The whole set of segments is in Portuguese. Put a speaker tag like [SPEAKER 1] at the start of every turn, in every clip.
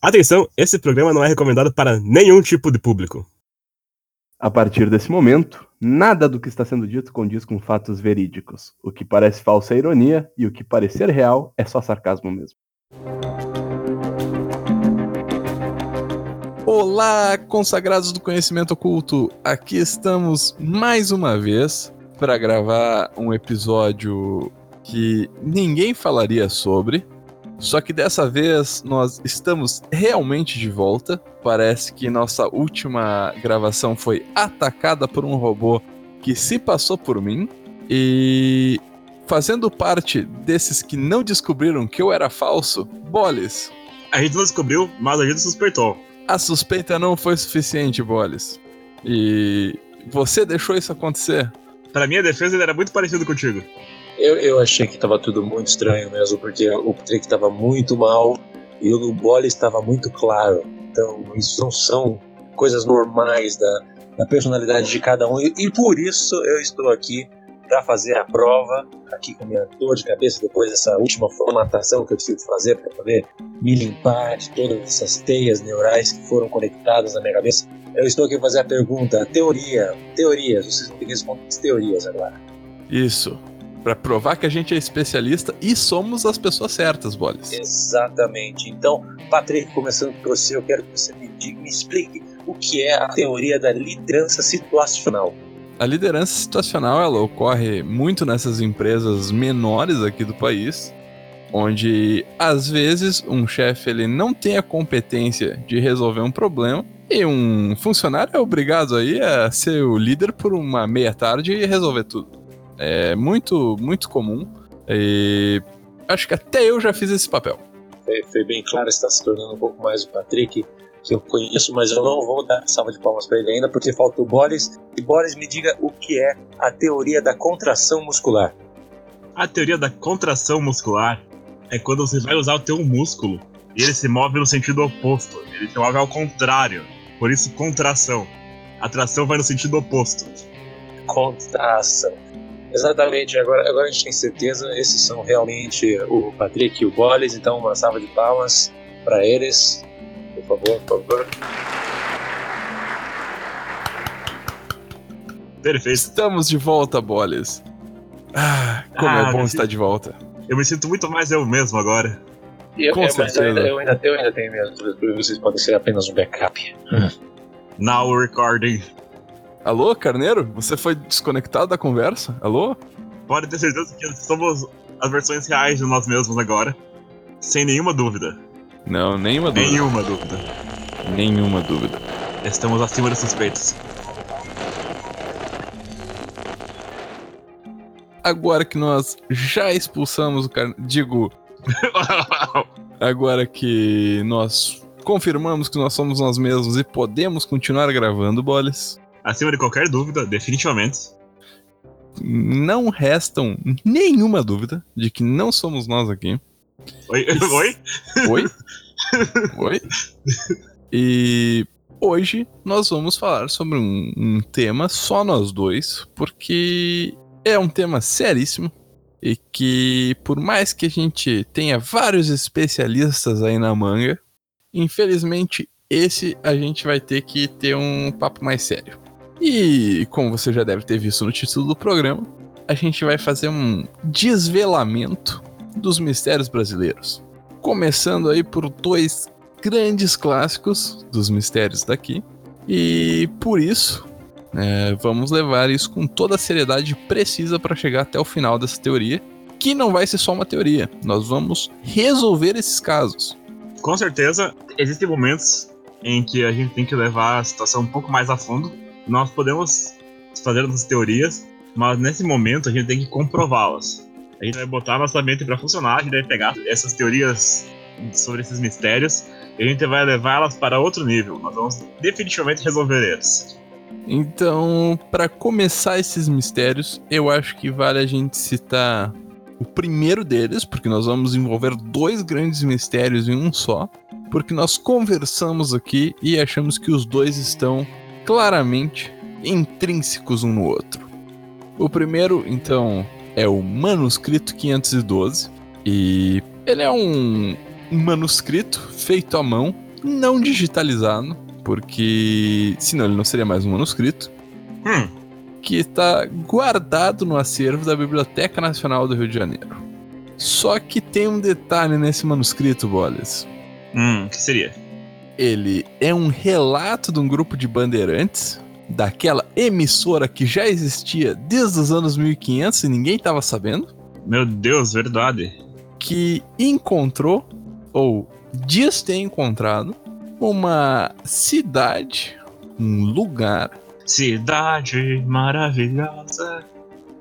[SPEAKER 1] Atenção, esse programa não é recomendado para nenhum tipo de público.
[SPEAKER 2] A partir desse momento, nada do que está sendo dito condiz com fatos verídicos. O que parece falsa é ironia e o que parecer real é só sarcasmo mesmo.
[SPEAKER 3] Olá, consagrados do conhecimento oculto! Aqui estamos mais uma vez para gravar um episódio que ninguém falaria sobre, só que dessa vez nós estamos realmente de volta. Parece que nossa última gravação foi atacada por um robô que se passou por mim. E fazendo parte desses que não descobriram que eu era falso, Boles.
[SPEAKER 1] A gente não descobriu, mas a gente suspeitou.
[SPEAKER 3] A suspeita não foi suficiente, Boles. E você deixou isso acontecer.
[SPEAKER 1] Para minha defesa, ele era muito parecido contigo.
[SPEAKER 4] Eu, eu achei que estava tudo muito estranho mesmo, porque o Patrick estava muito mal e o Bole estava muito claro. Então, isso não são coisas normais da, da personalidade de cada um. E, e por isso eu estou aqui para fazer a prova, aqui com minha dor de cabeça depois dessa última formatação que eu tive que fazer para poder me limpar de todas essas teias neurais que foram conectadas na minha cabeça. Eu estou aqui para fazer a pergunta, teoria, teorias, vocês vão ter que responder as teorias agora.
[SPEAKER 3] Isso para provar que a gente é especialista e somos as pessoas certas, Bolis.
[SPEAKER 4] Exatamente. Então, Patrick, começando por você, eu quero que você me, diga, me explique o que é a teoria da liderança situacional.
[SPEAKER 3] A liderança situacional ela ocorre muito nessas empresas menores aqui do país, onde às vezes um chefe ele não tem a competência de resolver um problema e um funcionário é obrigado aí a ser o líder por uma meia tarde e resolver tudo. É muito, muito comum. E acho que até eu já fiz esse papel.
[SPEAKER 4] Foi, foi bem claro, está se tornando um pouco mais o Patrick, que eu conheço, mas eu não vou dar salva de palmas para ele ainda, porque falta o Boris. E Boris, me diga o que é a teoria da contração muscular.
[SPEAKER 1] A teoria da contração muscular é quando você vai usar o teu músculo e ele se move no sentido oposto. Ele se move ao contrário. Por isso, contração. A tração vai no sentido oposto.
[SPEAKER 4] Contração. Exatamente, agora, agora a gente tem certeza, esses são realmente o Patrick e o Boles, então uma salva de palmas para eles, por favor, por favor.
[SPEAKER 3] Perfeito. Estamos de volta, Boles. Ah, como ah, é bom estar de volta.
[SPEAKER 1] Eu me sinto muito mais eu mesmo agora.
[SPEAKER 4] Eu, Com eu, certeza. Eu ainda, eu, ainda, eu ainda tenho medo, vocês podem ser apenas um backup.
[SPEAKER 1] Now recording.
[SPEAKER 3] Alô, Carneiro? Você foi desconectado da conversa? Alô?
[SPEAKER 1] Pode ter certeza que somos as versões reais de nós mesmos agora. Sem nenhuma dúvida.
[SPEAKER 3] Não, nenhuma dúvida.
[SPEAKER 1] Nenhuma dúvida.
[SPEAKER 3] Nenhuma dúvida.
[SPEAKER 1] Estamos acima dos suspeitos.
[SPEAKER 3] Agora que nós já expulsamos o Carneiro. Digo. agora que nós confirmamos que nós somos nós mesmos e podemos continuar gravando, Boles
[SPEAKER 1] acima de qualquer dúvida, definitivamente.
[SPEAKER 3] Não restam nenhuma dúvida de que não somos nós aqui.
[SPEAKER 1] Oi? Oi?
[SPEAKER 3] Oi? Oi? E hoje nós vamos falar sobre um, um, tema só nós dois, porque é um tema seríssimo e que, por mais que a gente tenha vários especialistas aí na manga, infelizmente esse a gente vai ter que ter um papo mais sério. E como você já deve ter visto no título do programa, a gente vai fazer um desvelamento dos mistérios brasileiros. Começando aí por dois grandes clássicos dos mistérios daqui. E por isso, é, vamos levar isso com toda a seriedade precisa para chegar até o final dessa teoria, que não vai ser só uma teoria. Nós vamos resolver esses casos.
[SPEAKER 1] Com certeza, existem momentos em que a gente tem que levar a situação um pouco mais a fundo nós podemos fazer nossas teorias, mas nesse momento a gente tem que comprová-las. A gente vai botar nossa mente para funcionar, a gente vai pegar essas teorias sobre esses mistérios e a gente vai levá-las para outro nível. Nós vamos definitivamente resolver eles.
[SPEAKER 3] Então, para começar esses mistérios, eu acho que vale a gente citar o primeiro deles, porque nós vamos envolver dois grandes mistérios em um só, porque nós conversamos aqui e achamos que os dois estão claramente intrínsecos um no outro. O primeiro, então, é o Manuscrito 512, e ele é um, manuscrito feito à mão não digitalizado, porque senão ele não seria mais um manuscrito.
[SPEAKER 1] Hum.
[SPEAKER 3] Que está guardado no acervo da Biblioteca Nacional do Rio de Janeiro. Só que tem um detalhe nesse manuscrito, Bolas.
[SPEAKER 1] Hum, o que seria?
[SPEAKER 3] Ele é um relato de um grupo de bandeirantes, daquela emissora que já existia desde os anos 1500 e ninguém estava sabendo.
[SPEAKER 1] Meu Deus, verdade.
[SPEAKER 3] Que encontrou, ou dias ter encontrado, uma cidade, um lugar.
[SPEAKER 1] Cidade maravilhosa.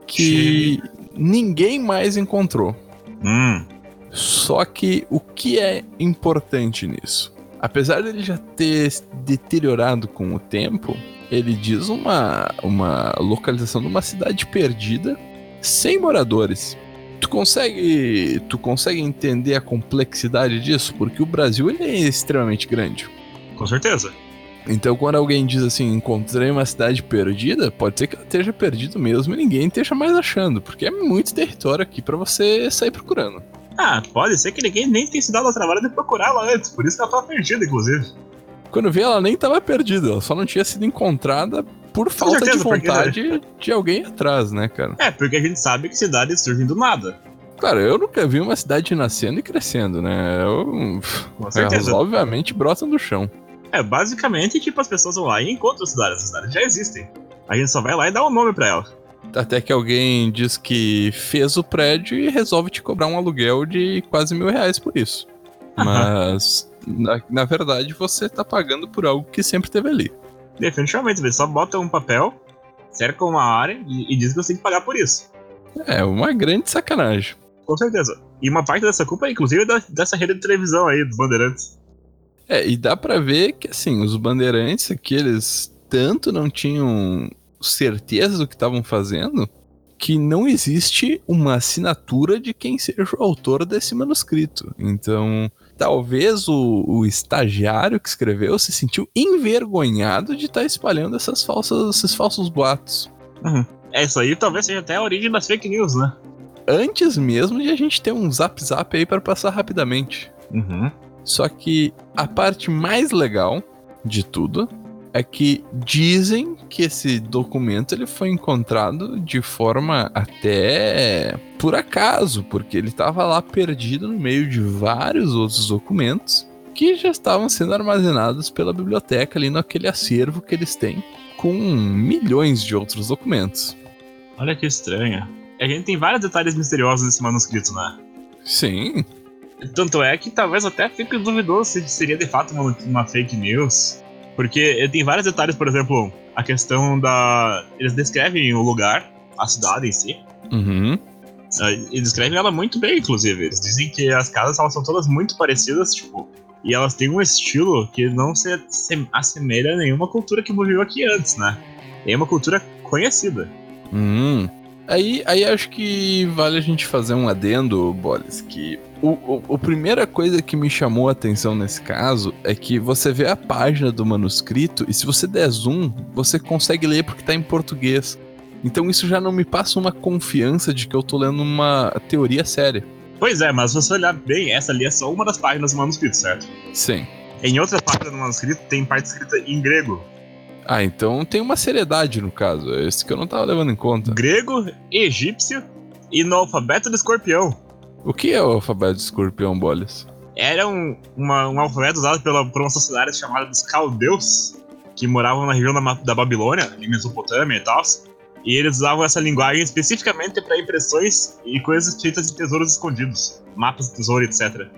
[SPEAKER 3] Que ninguém mais encontrou.
[SPEAKER 1] Hum.
[SPEAKER 3] Só que o que é importante nisso? Apesar dele já ter deteriorado com o tempo, ele diz uma, uma localização de uma cidade perdida, sem moradores. Tu consegue, tu consegue entender a complexidade disso? Porque o Brasil ele é extremamente grande.
[SPEAKER 1] Com certeza.
[SPEAKER 3] Então, quando alguém diz assim, encontrei uma cidade perdida, pode ser que ela esteja perdida mesmo e ninguém esteja mais achando, porque é muito território aqui para você sair procurando.
[SPEAKER 1] Ah, pode ser que ninguém nem tenha se dado ao trabalho de procurar ela antes, por isso que ela tava perdida, inclusive.
[SPEAKER 3] Quando vê, ela nem estava perdida, ela só não tinha sido encontrada por falta certeza, de vontade porque... de alguém atrás, né, cara?
[SPEAKER 1] É, porque a gente sabe que cidades surgem do nada.
[SPEAKER 3] Cara, eu nunca vi uma cidade nascendo e crescendo, né? Eu... Com certeza. Elas, obviamente brotam do chão.
[SPEAKER 1] É, basicamente, tipo, as pessoas vão lá e encontram as cidades. As cidades já existem. A gente só vai lá e dá um nome pra ela.
[SPEAKER 3] Até que alguém diz que fez o prédio e resolve te cobrar um aluguel de quase mil reais por isso. Mas, na, na verdade, você tá pagando por algo que sempre teve ali.
[SPEAKER 1] Definitivamente, você só bota um papel, cerca uma área e, e diz que você tem que pagar por isso.
[SPEAKER 3] É, uma grande sacanagem.
[SPEAKER 1] Com certeza. E uma parte dessa culpa, inclusive, é da, dessa rede de televisão aí, dos bandeirantes.
[SPEAKER 3] É, e dá para ver que, assim, os bandeirantes aqui, eles tanto não tinham certeza do que estavam fazendo, que não existe uma assinatura de quem seja o autor desse manuscrito. Então, talvez o, o estagiário que escreveu se sentiu envergonhado de estar tá espalhando essas falsas, esses falsos boatos.
[SPEAKER 1] Uhum. É, isso aí talvez seja até a origem das fake news, né?
[SPEAKER 3] Antes mesmo de a gente ter um zap zap aí para passar rapidamente.
[SPEAKER 1] Uhum.
[SPEAKER 3] Só que a parte mais legal de tudo é que dizem que esse documento ele foi encontrado de forma até por acaso, porque ele estava lá perdido no meio de vários outros documentos que já estavam sendo armazenados pela biblioteca ali naquele acervo que eles têm com milhões de outros documentos.
[SPEAKER 1] Olha que estranho. A gente tem vários detalhes misteriosos nesse manuscrito, né?
[SPEAKER 3] Sim.
[SPEAKER 1] Tanto é que talvez até fique duvidoso se seria de fato uma, uma fake news. Porque tem vários detalhes, por exemplo, a questão da. Eles descrevem o lugar, a cidade em si.
[SPEAKER 3] Uhum.
[SPEAKER 1] Uh, e descrevem ela muito bem, inclusive. Eles dizem que as casas elas são todas muito parecidas, tipo. E elas têm um estilo que não se, se assemelha a nenhuma cultura que viveu aqui antes, né? É uma cultura conhecida.
[SPEAKER 3] Hum. Aí, aí acho que vale a gente fazer um adendo, Boris, que o, o, a primeira coisa que me chamou a atenção nesse caso é que você vê a página do manuscrito e se você der zoom, você consegue ler porque está em português. Então isso já não me passa uma confiança de que eu tô lendo uma teoria séria.
[SPEAKER 1] Pois é, mas se você olhar bem, essa ali é só uma das páginas do manuscrito, certo?
[SPEAKER 3] Sim.
[SPEAKER 1] Em outra página do manuscrito tem parte escrita em grego.
[SPEAKER 3] Ah, então tem uma seriedade no caso. É isso que eu não tava levando em conta.
[SPEAKER 1] Grego, egípcio e no alfabeto do escorpião.
[SPEAKER 3] O que é o alfabeto escorpião, Bolis?
[SPEAKER 1] Era um, uma, um alfabeto usado pela, por uma sociedade chamada dos caldeus, que moravam na região da, da Babilônia, em Mesopotâmia e tal. E eles usavam essa linguagem especificamente para impressões e coisas feitas de tesouros escondidos, mapas de tesouro, etc.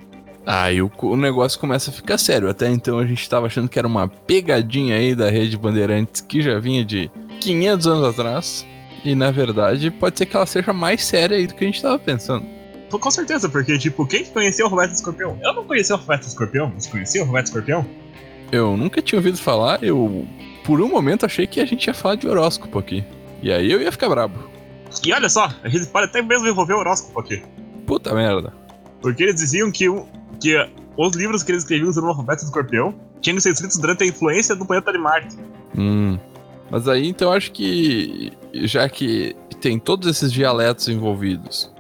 [SPEAKER 3] Aí o, o, negócio começa a ficar sério. Até então a gente estava achando que era uma pegadinha aí da rede Bandeirantes que já vinha de 500 anos atrás. E na verdade pode ser que ela seja mais séria aí do que a gente estava pensando.
[SPEAKER 1] Com certeza, porque, tipo, quem conhecia o Roberto Escorpião? Eu não conhecia o Roberto Escorpião. Você conhecia o Roberto Escorpião?
[SPEAKER 3] Eu nunca tinha ouvido falar, eu por um momento achei que a gente ia falar de horóscopo aqui. E aí eu ia ficar brabo.
[SPEAKER 1] E olha só, a gente pode até mesmo envolver o horóscopo aqui.
[SPEAKER 3] Puta merda.
[SPEAKER 1] Porque eles diziam que, que os livros que eles escreviam sobre o Roberto Escorpião tinham que ser escritos durante a influência do planeta de Marte.
[SPEAKER 3] Hum. Mas aí então eu acho que já que tem todos esses dialetos envolvidos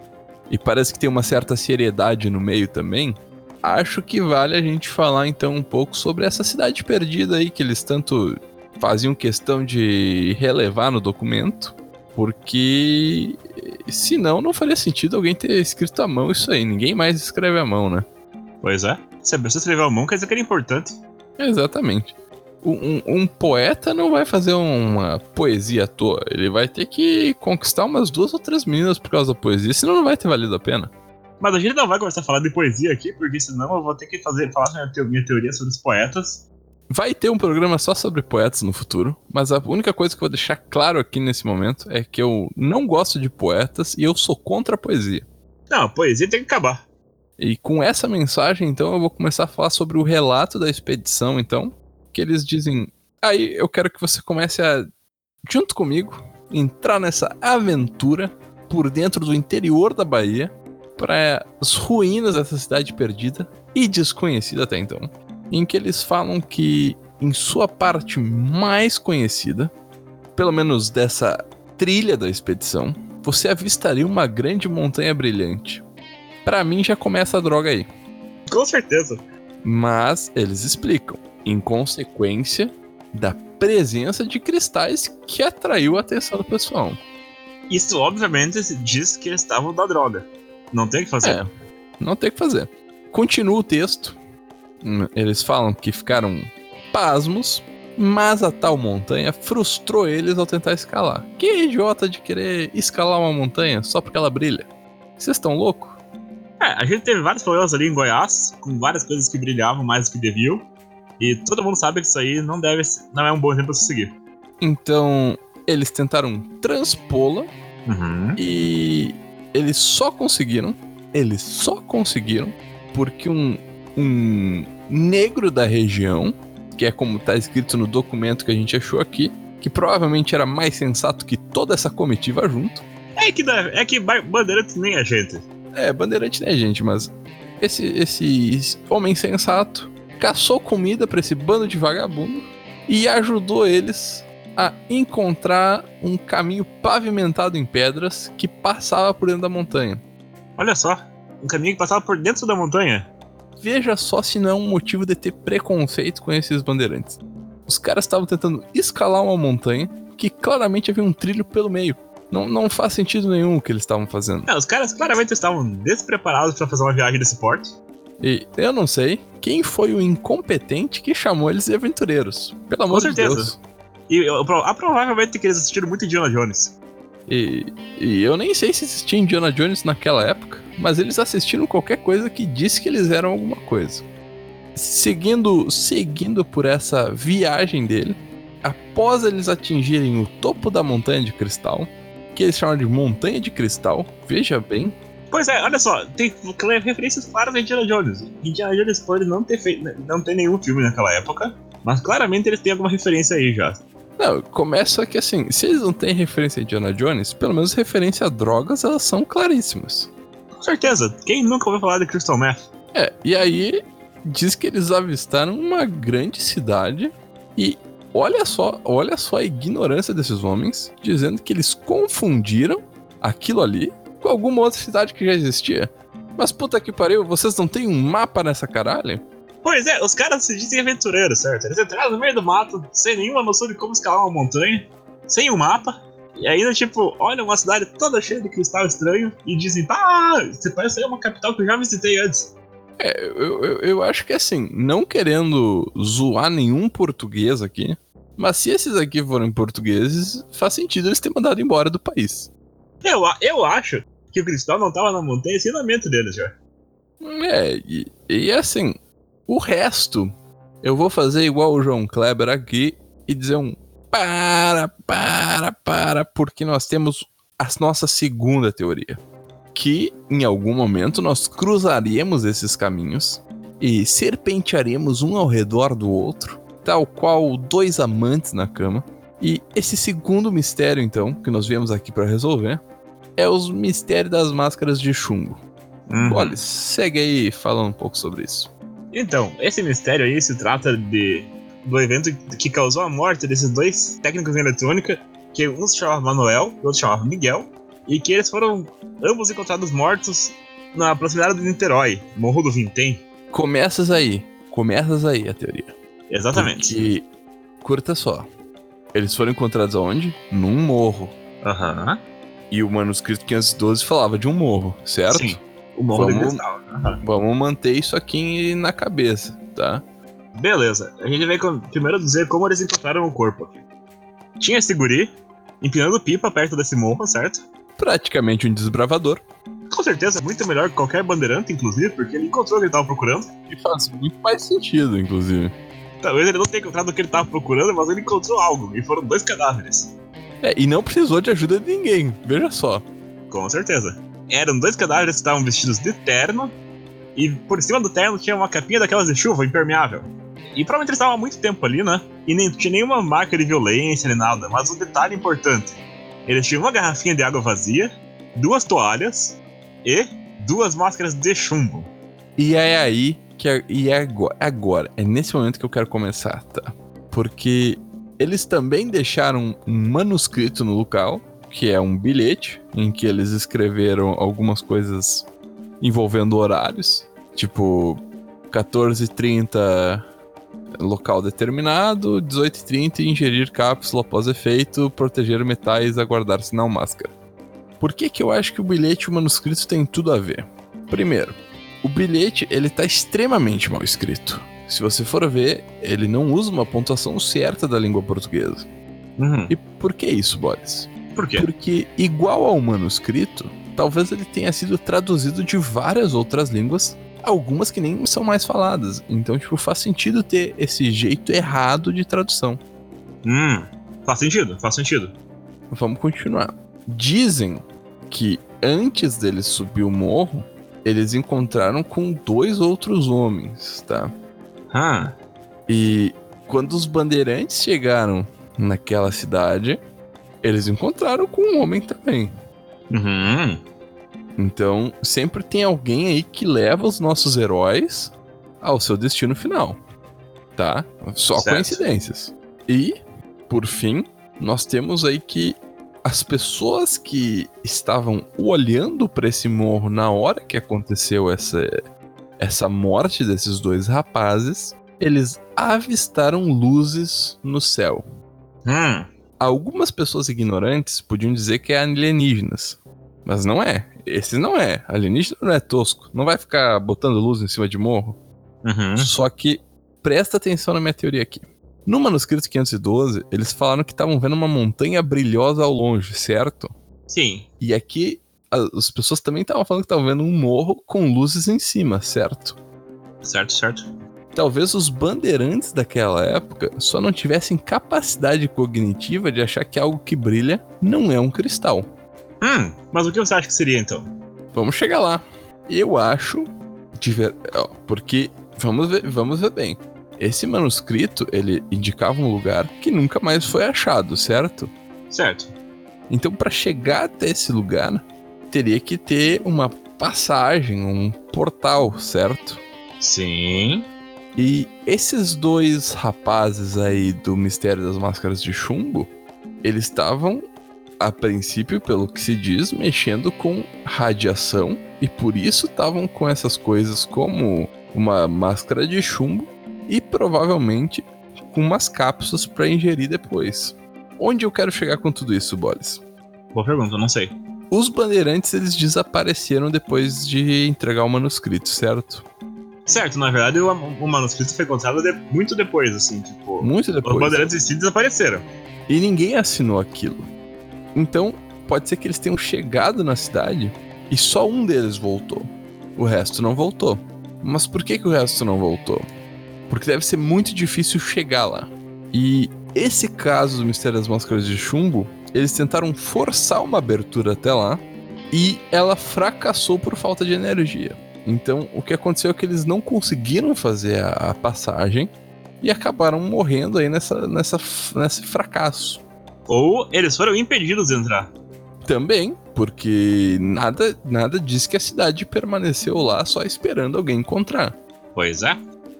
[SPEAKER 3] e parece que tem uma certa seriedade no meio também. acho que vale a gente falar então um pouco sobre essa cidade perdida aí que eles tanto faziam questão de relevar no documento, porque senão não faria sentido alguém ter escrito à mão isso aí. Ninguém mais escreve à mão, né?
[SPEAKER 1] Pois é. Se a pessoa escreveu à mão, quer dizer que era importante.
[SPEAKER 3] Exatamente. Um, um, poeta não vai fazer uma poesia à toa. Ele vai ter que conquistar umas duas ou três meninas por causa da poesia, senão não vai ter valido a pena.
[SPEAKER 1] Mas a gente não vai começar a falar de poesia aqui, porque senão eu vou ter que fazer, falar minha, minha teoria sobre os poetas.
[SPEAKER 3] Vai ter um programa só sobre poetas no futuro, mas a única coisa que eu vou deixar claro aqui nesse momento é que eu não gosto de poetas e eu sou contra a poesia.
[SPEAKER 1] Não, a poesia tem que acabar.
[SPEAKER 3] E com essa mensagem, então, eu vou começar a falar sobre o relato da expedição, então, que eles dizem: aí eu quero que você comece a, junto comigo, entrar nessa aventura por dentro do interior da Bahia para as ruínas dessa cidade perdida e desconhecida até então, em que eles falam que em sua parte mais conhecida, pelo menos dessa trilha da expedição, você avistaria uma grande montanha brilhante. Para mim já começa a droga aí.
[SPEAKER 1] Com certeza.
[SPEAKER 3] Mas eles explicam, em consequência da presença de cristais que atraiu a atenção do pessoal.
[SPEAKER 1] Isso obviamente diz que eles estavam da droga. Não tem o que fazer.
[SPEAKER 3] É, não tem o que fazer. Continua o texto. Hum, eles falam que ficaram pasmos, mas a tal montanha frustrou eles ao tentar escalar. Que idiota de querer escalar uma montanha só porque ela brilha? Vocês estão loucos?
[SPEAKER 1] É, a gente teve vários problemas ali em Goiás, com várias coisas que brilhavam mais do que deviam. E todo mundo sabe que isso aí não deve não é um bom exemplo a se seguir.
[SPEAKER 3] Então, eles tentaram transpô-la
[SPEAKER 1] uhum.
[SPEAKER 3] e eles só conseguiram, eles só conseguiram porque um, um negro da região, que é como está escrito no documento que a gente achou aqui, que provavelmente era mais sensato que toda essa comitiva junto.
[SPEAKER 1] É que, é que Bandeirante nem a gente.
[SPEAKER 3] É, Bandeirante nem a gente, mas esse, esse homem sensato caçou comida para esse bando de vagabundo e ajudou eles a encontrar um caminho pavimentado em pedras que passava por dentro da montanha.
[SPEAKER 1] Olha só, um caminho que passava por dentro da montanha.
[SPEAKER 3] Veja só se não é um motivo de ter preconceito com esses bandeirantes. Os caras estavam tentando escalar uma montanha que claramente havia um trilho pelo meio. Não, não faz sentido nenhum o que eles estavam fazendo.
[SPEAKER 1] É, os caras claramente estavam despreparados para fazer uma viagem desse porte.
[SPEAKER 3] E eu não sei quem foi o incompetente que chamou eles de aventureiros. Pelo amor de Deus.
[SPEAKER 1] E eu, provavelmente que eles assistiram muito Indiana Jones.
[SPEAKER 3] E, e, eu nem sei se existia Indiana Jones naquela época, mas eles assistiram qualquer coisa que disse que eles eram alguma coisa. Seguindo, seguindo por essa viagem dele, após eles atingirem o topo da montanha de cristal, que eles chamam de montanha de cristal, veja bem.
[SPEAKER 1] Pois é, olha só, tem referências claras a Indiana Jones. Indiana Jones pode não ter feito, não ter nenhum filme naquela época, mas claramente eles têm alguma referência aí já.
[SPEAKER 3] Não, começa que assim, se eles não têm referência a Indiana Jones, pelo menos referência a drogas, elas são claríssimas.
[SPEAKER 1] Com certeza, quem nunca ouviu falar de Crystal Meth?
[SPEAKER 3] É, e aí diz que eles avistaram uma grande cidade e olha só, olha só a ignorância desses homens, dizendo que eles confundiram aquilo ali com alguma outra cidade que já existia. Mas puta que pariu, vocês não têm um mapa nessa caralho?
[SPEAKER 1] Pois é, os caras se dizem aventureiros, certo? Eles entraram no meio do mato, sem nenhuma noção de como escalar uma montanha, sem um mapa, e ainda, tipo, olham uma cidade toda cheia de cristal estranho e dizem, ah, você parece ser uma capital que eu já visitei antes.
[SPEAKER 3] É, eu, eu, eu acho que assim, não querendo zoar nenhum português aqui, mas se esses aqui forem portugueses, faz sentido eles terem mandado embora do país.
[SPEAKER 1] Eu, eu acho que o cristal não tava na montanha, ensinamento deles já.
[SPEAKER 3] É, e, e assim, o resto, eu vou fazer igual o João Kleber aqui e dizer um para, para, para, porque nós temos a nossa segunda teoria. Que em algum momento nós cruzaríamos esses caminhos e serpentearemos um ao redor do outro, tal qual dois amantes na cama. E esse segundo mistério, então, que nós viemos aqui para resolver, é os mistérios das máscaras de chumbo. Uhum. Olha, segue aí falando um pouco sobre isso.
[SPEAKER 1] Então, esse mistério aí se trata de do evento que causou a morte desses dois técnicos em eletrônica, que um se chamava Manuel e o outro se chamava Miguel, e que eles foram ambos encontrados mortos na proximidade de Niterói, Morro do Vintém.
[SPEAKER 3] começas aí. Começas aí a teoria.
[SPEAKER 1] Exatamente.
[SPEAKER 3] Porque, curta só. Eles foram encontrados aonde? Num morro.
[SPEAKER 1] Aham.
[SPEAKER 3] E o manuscrito 512 falava de um morro, certo?
[SPEAKER 1] Sim. O morro
[SPEAKER 3] Vamos-.
[SPEAKER 1] Aham.
[SPEAKER 3] Vamos manter isso aqui na cabeça, tá?
[SPEAKER 1] Beleza. A gente vai com- primeiro dizer como eles encontraram o corpo aqui. Tinha esse guri empinando pipa perto desse morro, certo?
[SPEAKER 3] Praticamente um desbravador.
[SPEAKER 1] Com certeza, muito melhor que qualquer bandeirante, inclusive, porque ele encontrou o que ele tava procurando.
[SPEAKER 3] E faz muito mais sentido, inclusive.
[SPEAKER 1] Talvez ele não tenha encontrado o que ele tava procurando, mas ele encontrou algo. E foram dois cadáveres.
[SPEAKER 3] É, e não precisou de ajuda de ninguém, veja só.
[SPEAKER 1] Com certeza. Eram dois cadáveres que estavam vestidos de terno. E por cima do terno tinha uma capinha daquelas de chuva, impermeável. E provavelmente eles estavam há muito tempo ali, né? E nem tinha nenhuma marca de violência nem nada. Mas um detalhe importante: eles tinham uma garrafinha de água vazia, duas toalhas e duas máscaras de chumbo.
[SPEAKER 3] E é aí que é, e é agora, é agora, é nesse momento que eu quero começar, tá? Porque eles também deixaram um manuscrito no local, que é um bilhete, em que eles escreveram algumas coisas envolvendo horários, tipo 14h30 local determinado, 18h30 ingerir cápsula após efeito, proteger metais, aguardar sinal máscara. Por que que eu acho que o bilhete e o manuscrito têm tudo a ver? Primeiro, o bilhete ele tá extremamente mal escrito. Se você for ver, ele não usa uma pontuação certa da língua portuguesa.
[SPEAKER 1] Uhum.
[SPEAKER 3] E por que isso, Boris?
[SPEAKER 1] Por quê?
[SPEAKER 3] Porque, igual ao manuscrito, talvez ele tenha sido traduzido de várias outras línguas, algumas que nem são mais faladas. Então, tipo, faz sentido ter esse jeito errado de tradução.
[SPEAKER 1] Hum, faz sentido, faz sentido.
[SPEAKER 3] Vamos continuar. Dizem que antes dele subir o morro, eles encontraram com dois outros homens, tá?
[SPEAKER 1] Ah,
[SPEAKER 3] E quando os bandeirantes chegaram naquela cidade, eles encontraram com um homem também.
[SPEAKER 1] uhum.
[SPEAKER 3] Então, sempre tem alguém aí que leva os nossos heróis ao seu destino final. Tá? Só
[SPEAKER 1] Certo.
[SPEAKER 3] coincidências. E, por fim, nós temos aí que as pessoas que estavam olhando para esse morro na hora que aconteceu essa, essa morte desses dois rapazes, eles avistaram luzes no céu.
[SPEAKER 1] Hum,
[SPEAKER 3] Algumas pessoas ignorantes podiam dizer que é alienígenas. Mas não é. Esse não é. Alienígena não é tosco. Não vai ficar botando luz em cima de morro.
[SPEAKER 1] uhum.
[SPEAKER 3] Só que presta atenção na minha teoria aqui. No manuscrito 512, eles falaram que estavam vendo uma montanha brilhosa ao longe, certo?
[SPEAKER 1] Sim,
[SPEAKER 3] E aqui as pessoas também estavam falando que estavam vendo um morro com luzes em cima, certo?
[SPEAKER 1] certo, certo.
[SPEAKER 3] Talvez os bandeirantes daquela época só não tivessem capacidade cognitiva de achar que algo que brilha não é um cristal.
[SPEAKER 1] Hum, mas o que você acha que seria então?
[SPEAKER 3] Vamos chegar lá. Eu acho. De ver... porque. Vamos ver, vamos ver bem. Esse manuscrito, ele indicava um lugar que nunca mais foi achado, certo?
[SPEAKER 1] Certo.
[SPEAKER 3] Então, para chegar até esse lugar, teria que ter uma passagem, um portal, certo?
[SPEAKER 1] Sim.
[SPEAKER 3] E esses dois rapazes aí do Mistério das Máscaras de Chumbo, eles estavam, a princípio, pelo que se diz, mexendo com radiação e por isso estavam com essas coisas como uma máscara de chumbo e provavelmente com umas cápsulas para ingerir depois. Onde eu quero chegar com tudo isso, Boris?
[SPEAKER 1] Boa pergunta, não sei.
[SPEAKER 3] Os bandeirantes eles desapareceram depois de entregar o manuscrito, certo?
[SPEAKER 1] Certo, na verdade o, o manuscrito foi encontrado de- muito depois, assim, tipo.
[SPEAKER 3] Muito
[SPEAKER 1] Os
[SPEAKER 3] depois.
[SPEAKER 1] bandeirantes em si desapareceram.
[SPEAKER 3] E ninguém assinou aquilo. Então, pode ser que eles tenham chegado na cidade e só um deles voltou. O resto não voltou. Mas por que, que o resto não voltou? Porque deve ser muito difícil chegar lá. E esse caso do Mistério das Máscaras de Chumbo, eles tentaram forçar uma abertura até lá e ela fracassou por falta de energia. Então, o que aconteceu é que eles não conseguiram fazer a, passagem e acabaram morrendo aí nessa, nessa, nesse fracasso.
[SPEAKER 1] Ou eles foram impedidos de entrar.
[SPEAKER 3] Também, porque nada, nada diz que a cidade permaneceu lá só esperando alguém encontrar.
[SPEAKER 1] Pois é.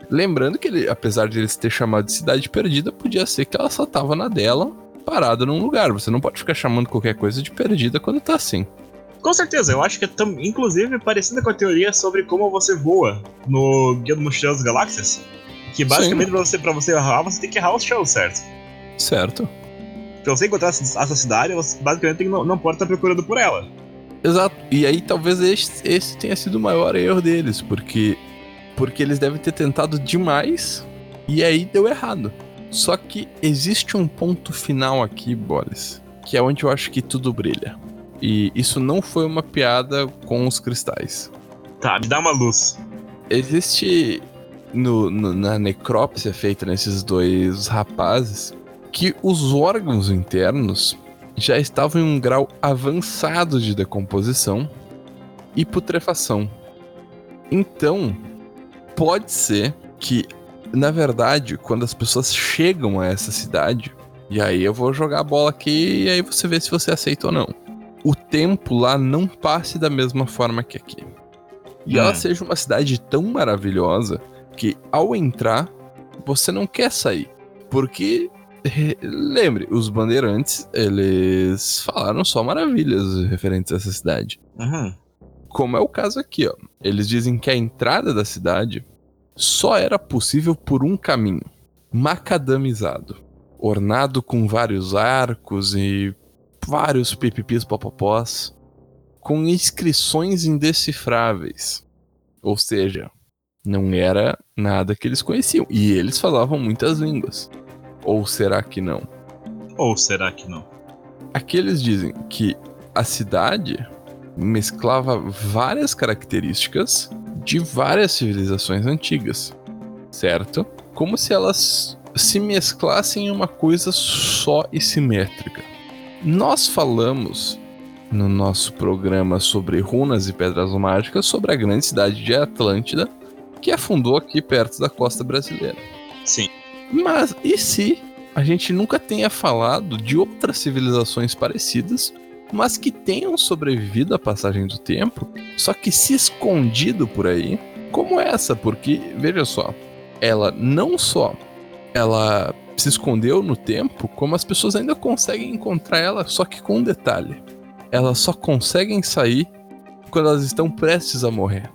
[SPEAKER 3] Lembrando que, ele, apesar de eles ter chamado de cidade perdida, podia ser que ela só tava na dela, parada num lugar. Você não pode ficar chamando qualquer coisa de perdida quando tá assim.
[SPEAKER 1] Com certeza, eu acho que é tam, inclusive parecida com a teoria sobre como você voa no Guia do Mochileiro das Galáxias. Que basicamente pra você, pra você errar, você tem que errar os chãos, certo?
[SPEAKER 3] Certo.
[SPEAKER 1] Pra você encontrar essa cidade, você basicamente tem não, não pode estar procurando por ela.
[SPEAKER 3] Exato. E aí talvez esse, esse tenha sido o maior erro deles, porque porque eles devem ter tentado demais e aí deu errado. Só que existe um ponto final aqui, Boris, que é onde eu acho que tudo brilha. E isso não foi uma piada com os cristais.
[SPEAKER 1] Tá, me dá uma luz.
[SPEAKER 3] Existe no, no, na necrópsia feita nesses dois rapazes que os órgãos internos já estavam em um grau avançado de decomposição e putrefação. Então, pode ser que, na verdade, quando as pessoas chegam a essa cidade, e aí eu vou jogar a bola aqui e aí você vê se você aceita ou não. O tempo lá não passe da mesma forma que aqui. E hum. ela seja uma cidade tão maravilhosa que ao entrar, você não quer sair. Porque lembre, os bandeirantes, eles falaram só maravilhas referentes a essa cidade.
[SPEAKER 1] Uhum.
[SPEAKER 3] Como é o caso aqui, ó. Eles dizem que a entrada da cidade só era possível por um caminho, macadamizado, ornado com vários arcos e vários pipipis popopós, com inscrições indecifráveis. Ou seja, não era nada que eles conheciam. E eles falavam muitas línguas. Ou será que não?
[SPEAKER 1] Ou será que não?
[SPEAKER 3] Aqui eles dizem que a cidade mesclava várias características de várias civilizações antigas, certo? Como se elas se mesclassem em uma coisa só e simétrica. Nós falamos no nosso programa sobre runas e pedras mágicas sobre a grande cidade de Atlântida, que afundou aqui perto da costa brasileira.
[SPEAKER 1] Sim.
[SPEAKER 3] Mas e se a gente nunca tenha falado de outras civilizações parecidas, mas que tenham sobrevivido à passagem do tempo, só que se escondido por aí, como essa? Porque, veja só, ela não só ela se escondeu no tempo, como as pessoas ainda conseguem encontrar ela, só que com um detalhe. Elas só conseguem sair quando elas estão prestes a morrer.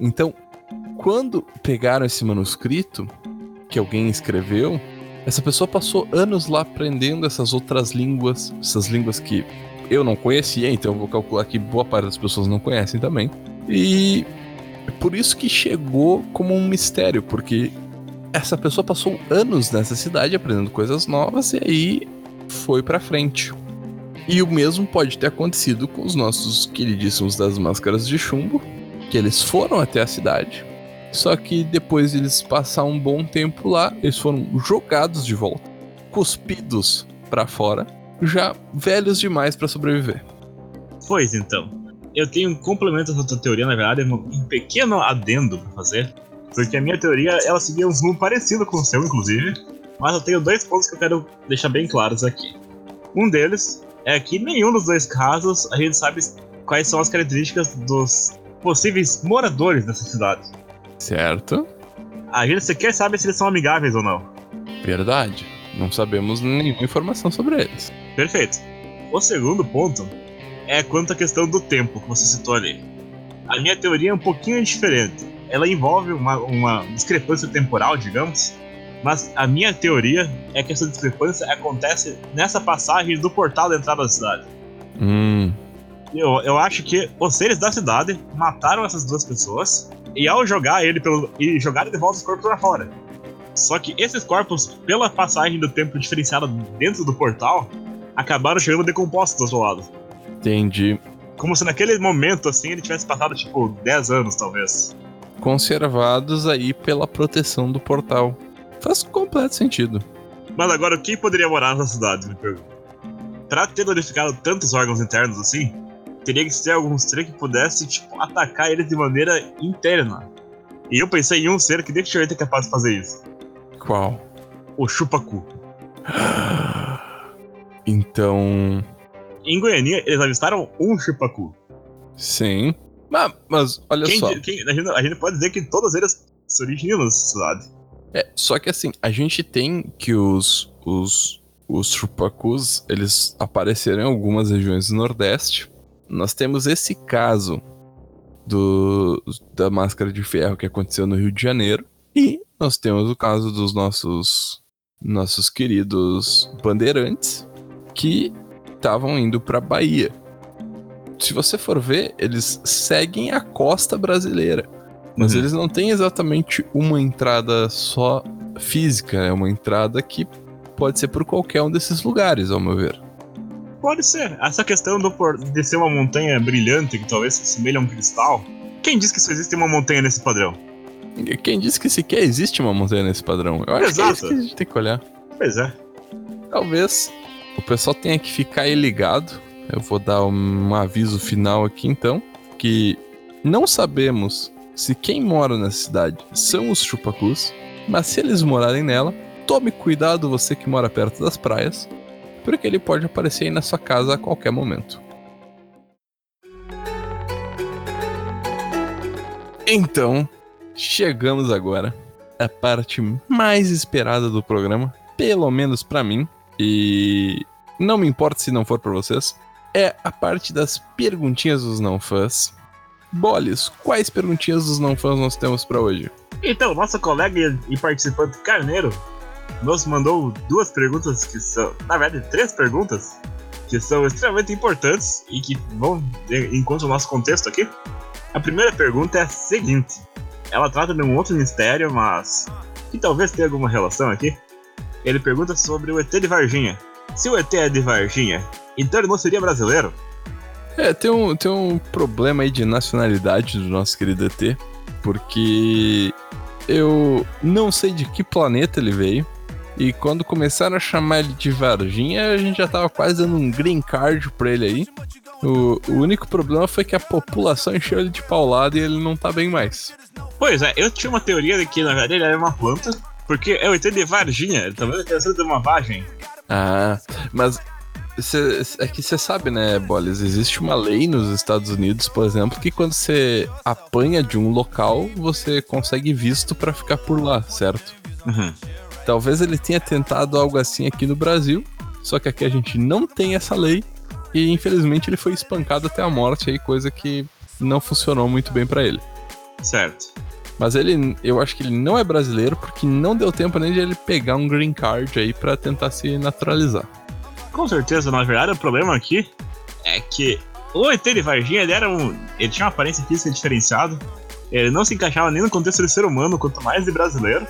[SPEAKER 3] Então, quando pegaram esse manuscrito que alguém escreveu, essa pessoa passou anos lá aprendendo essas outras línguas, essas línguas que eu não conhecia, então vou calcular que boa parte das pessoas não conhecem também. E por isso que chegou como um mistério, porque essa pessoa passou anos nessa cidade aprendendo coisas novas e aí foi para frente. E o mesmo pode ter acontecido com os nossos queridíssimos das máscaras de chumbo, que eles foram até a cidade, só que depois de eles passar um bom tempo lá, eles foram jogados de volta, cuspidos para fora, já velhos demais para sobreviver.
[SPEAKER 1] Pois então, eu tenho um complemento dessa teoria, na verdade, um pequeno adendo para fazer, porque a minha teoria ela seguia um rumo parecido com o seu, inclusive, mas eu tenho dois pontos que eu quero deixar bem claros aqui. Um deles é que nenhum dos dois casos a gente sabe quais são as características dos possíveis moradores dessa cidade.
[SPEAKER 3] Certo.
[SPEAKER 1] A gente sequer sabe se eles são amigáveis ou não.
[SPEAKER 3] Verdade. Não sabemos nenhuma informação sobre eles.
[SPEAKER 1] Perfeito. O segundo ponto é quanto à questão do tempo que você citou ali. A minha teoria é um pouquinho diferente. Ela envolve uma, uma discrepância temporal, digamos, mas a minha teoria é que essa discrepância acontece nessa passagem do portal da entrada da cidade.
[SPEAKER 3] Hum.
[SPEAKER 1] Eu, eu acho que os seres da cidade mataram essas duas pessoas e ao jogar ele pelo. e jogar de volta os corpos pra fora. Só que esses corpos, pela passagem do tempo diferenciada dentro do portal, acabaram chegando decompostos do outro lado.
[SPEAKER 3] Entendi.
[SPEAKER 1] Como se naquele momento, assim, ele tivesse passado, tipo, 10 anos, talvez.
[SPEAKER 3] Conservados aí pela proteção do portal. Faz completo sentido.
[SPEAKER 1] Mas agora, quem poderia morar nessa cidade, me pergunto? Pra ter danificado tantos órgãos internos assim, teria que ser algum ser que pudesse, tipo, atacar eles de maneira interna. E eu pensei em um ser que definitivamente é capaz de fazer isso.
[SPEAKER 3] Qual?
[SPEAKER 1] O Chupacu.
[SPEAKER 3] Então.
[SPEAKER 1] Em Goiânia, eles avistaram um Chupacu.
[SPEAKER 3] Sim. Mas, mas olha
[SPEAKER 1] quem,
[SPEAKER 3] só.
[SPEAKER 1] Quem, a, gente, a, gente, pode dizer que todas eles se originam nessa cidade.
[SPEAKER 3] É, só que assim, a gente tem que os. os os Chupacus, eles apareceram em algumas regiões do Nordeste, nós temos esse caso do, da máscara de ferro que aconteceu no Rio de Janeiro. E nós temos o caso dos nossos nossos queridos bandeirantes que estavam indo para Bahia. Se você for ver, eles seguem a costa brasileira, mas
[SPEAKER 1] Uhum.
[SPEAKER 3] eles não têm exatamente uma entrada só física, é uma entrada que pode ser por qualquer um desses lugares, ao meu ver.
[SPEAKER 1] Pode ser. Essa questão do por... de ser uma montanha brilhante, que talvez se assemelhe a um cristal. Quem diz que só existe uma montanha nesse padrão?
[SPEAKER 3] Quem disse que sequer existe uma montanha nesse padrão? Eu acho que é
[SPEAKER 1] Exato.
[SPEAKER 3] isso que a gente tem que olhar.
[SPEAKER 1] Pois é.
[SPEAKER 3] Talvez o pessoal tenha que ficar aí ligado. Eu vou dar um aviso final aqui então, que não sabemos se quem mora na cidade são os chupacus, mas se eles morarem nela, tome cuidado você que mora perto das praias, porque ele pode aparecer aí na sua casa a qualquer momento. Então, chegamos agora à parte mais esperada do programa, pelo menos pra mim, e não me importa se não for pra vocês, é a parte das perguntinhas dos não fãs. Boles, quais perguntinhas dos não fãs nós temos pra hoje?
[SPEAKER 1] Então, nosso colega e participante Carneiro nos mandou duas perguntas que são, na verdade, três perguntas que são extremamente importantes e que vão de encontro ao nosso contexto aqui. A primeira pergunta é a seguinte: ela trata de um outro mistério, mas que talvez tenha alguma relação aqui. Ele pergunta sobre o ET de Varginha. Se o ET é de Varginha, então ele não seria brasileiro?
[SPEAKER 3] É, tem um, tem um problema aí de nacionalidade do nosso querido ET, porque eu não sei de que planeta ele veio. E quando começaram a chamar ele de Varginha, a gente já tava quase dando um green card pra ele aí. O, o único problema foi que a população encheu ele de paulada e ele não tá bem mais.
[SPEAKER 1] Pois é, eu tinha uma teoria de que na verdade ele era uma planta, porque é o ET de Varginha, ele talvez tenha sido de uma vagem.
[SPEAKER 3] Ah, mas cê, é que você sabe, né, Bolis? Existe uma lei nos Estados Unidos, por exemplo, que quando você apanha de um local, você consegue visto pra ficar por lá, certo?
[SPEAKER 1] Uhum.
[SPEAKER 3] Talvez ele tenha tentado algo assim aqui no Brasil, só que aqui a gente não tem essa lei e infelizmente ele foi espancado até a morte aí, coisa que não funcionou muito bem pra ele.
[SPEAKER 1] Certo.
[SPEAKER 3] Mas ele, eu acho que ele não é brasileiro porque não deu tempo nem de ele pegar um green card aí pra tentar se naturalizar.
[SPEAKER 1] Com certeza, na verdade, o problema aqui é que o ET de Varginha ele era um. Ele tinha uma aparência física diferenciada. Ele não se encaixava nem no contexto de ser humano, quanto mais de brasileiro.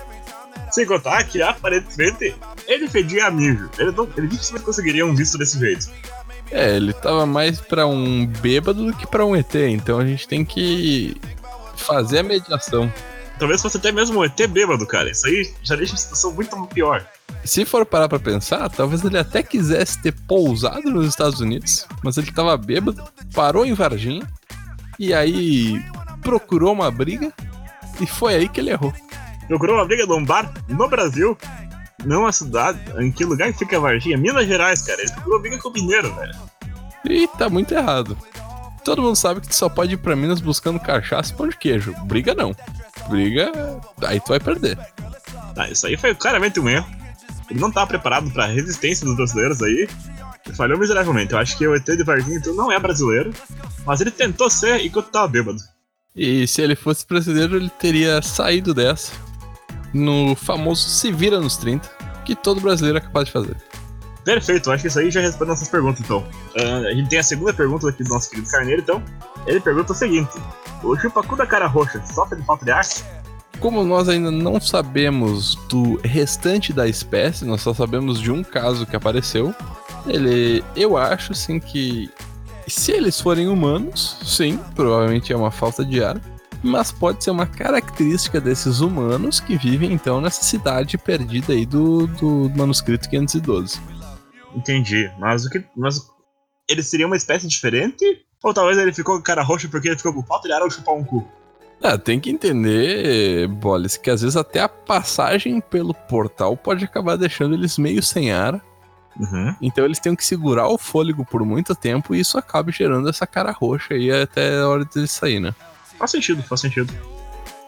[SPEAKER 1] Sem contar que, aparentemente, ele fedia a mijo. Ele, não, ele dificilmente conseguiria um visto desse jeito.
[SPEAKER 3] É, ele tava mais pra um bêbado do que pra um ET, então a gente tem que fazer a mediação.
[SPEAKER 1] Talvez fosse até mesmo um ET bêbado, cara. Isso aí já deixa a situação muito pior.
[SPEAKER 3] Se for parar pra pensar, talvez ele até quisesse ter pousado nos Estados Unidos, mas ele tava bêbado, parou em Varginha, e aí procurou uma briga, e foi aí que ele errou.
[SPEAKER 1] Procurou uma briga num bar no Brasil, numa cidade. Em que lugar que fica Varginha? Minas Gerais, cara. Ele procurou briga com o Mineiro, velho.
[SPEAKER 3] E tá muito errado. Todo mundo sabe que tu só pode ir pra Minas buscando cachaça e pão de queijo. Briga não. Briga, aí tu vai perder.
[SPEAKER 1] Tá, isso aí foi claramente um erro. Ele não tava preparado pra resistência dos brasileiros aí. E falhou miseravelmente. Eu acho que o ET de Varginha então não é brasileiro, mas ele tentou ser enquanto tava bêbado.
[SPEAKER 3] E se ele fosse brasileiro, ele teria saído dessa no famoso Se Vira nos 30, que todo brasileiro é capaz de fazer.
[SPEAKER 1] Perfeito, acho que isso aí já responde nossas perguntas então. Ah, a gente tem a segunda pergunta aqui do nosso querido Carneiro, então. Ele pergunta o seguinte: O chupacu da cara roxa sofre de falta de ar?
[SPEAKER 3] Como nós ainda não sabemos do restante da espécie, nós só sabemos de um caso que apareceu. Ele, eu acho sim que se eles forem humanos, sim, provavelmente é uma falta de ar, mas pode ser uma característica desses humanos que vivem então nessa cidade perdida aí do, do manuscrito 512.
[SPEAKER 1] Entendi, mas o que. Mas ele seria uma espécie diferente? Ou talvez ele ficou com cara roxa porque ele ficou com falta de ar ou chupar um cu?
[SPEAKER 3] Ah, tem que entender, Bolis, que às vezes até a passagem pelo portal pode acabar deixando eles meio sem ar.
[SPEAKER 1] Uhum.
[SPEAKER 3] Então eles têm que segurar o fôlego por muito tempo e isso acaba gerando essa cara roxa aí até a hora de sair, né?
[SPEAKER 1] Faz sentido, faz sentido.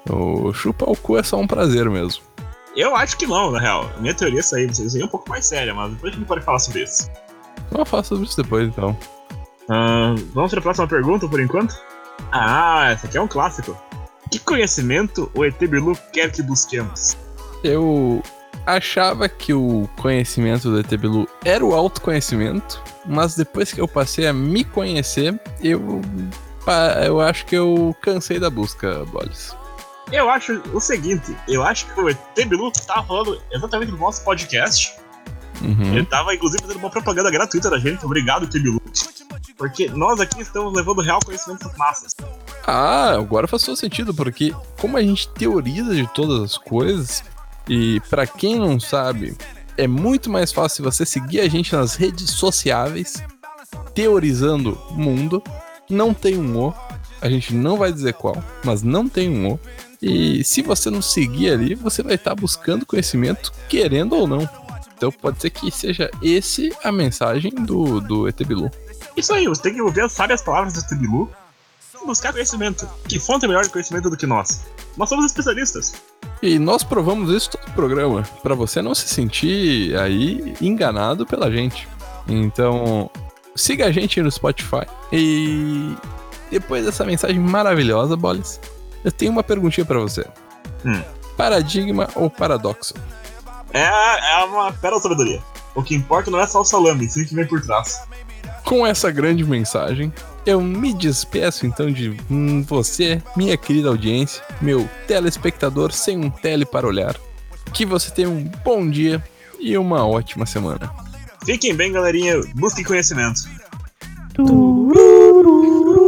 [SPEAKER 3] O chupar o cu é só um prazer mesmo.
[SPEAKER 1] Eu acho que não, na real. Minha teoria é essa aí, isso aí é um pouco mais séria, mas depois a gente pode falar sobre isso.
[SPEAKER 3] Vamos falar sobre isso depois então.
[SPEAKER 1] Uh, vamos para a próxima pergunta por enquanto? Ah, essa aqui é um clássico. Que conhecimento o ET Bilu quer que busquemos?
[SPEAKER 3] Eu achava que o conhecimento do ET Bilu era o autoconhecimento, mas depois que eu passei a me conhecer, eu, eu acho que eu cansei da busca, Bolis.
[SPEAKER 1] Eu acho o seguinte, eu acho que o ET Bilu tá falando exatamente do nosso podcast. Uhum. Ele tava, inclusive, fazendo uma propaganda gratuita da gente. Obrigado, ET Bilu. Porque nós aqui estamos levando real conhecimento das massas.
[SPEAKER 3] Ah, agora faz todo sentido, porque como a gente teoriza de todas as coisas, e para quem não sabe, é muito mais fácil você seguir a gente nas redes sociáveis, teorizando mundo. Não tem um O, a gente não vai dizer qual, mas não tem um O. E se você não seguir ali, você vai estar buscando conhecimento, querendo ou não. Então pode ser que seja esse a mensagem do, do ET Bilu.
[SPEAKER 1] Isso aí, você tem que ouvir as sábias palavras do ET Bilu e buscar conhecimento. Que fonte é melhor de conhecimento do que nós? Nós somos especialistas.
[SPEAKER 3] E nós provamos isso todo o programa, para você não se sentir aí enganado pela gente. Então, siga a gente no Spotify. E depois dessa mensagem maravilhosa, Bolis, eu tenho uma perguntinha para você. Hum. Paradigma ou paradoxo?
[SPEAKER 1] É, é uma pérola sabedoria. O que importa não é só o salame, sim que vem por trás.
[SPEAKER 3] Com essa grande mensagem, eu me despeço então de você, minha querida audiência, meu telespectador sem um tele para olhar. Que você tenha um bom dia e uma ótima semana.
[SPEAKER 1] Fiquem bem, galerinha. Busquem conhecimento. Turu.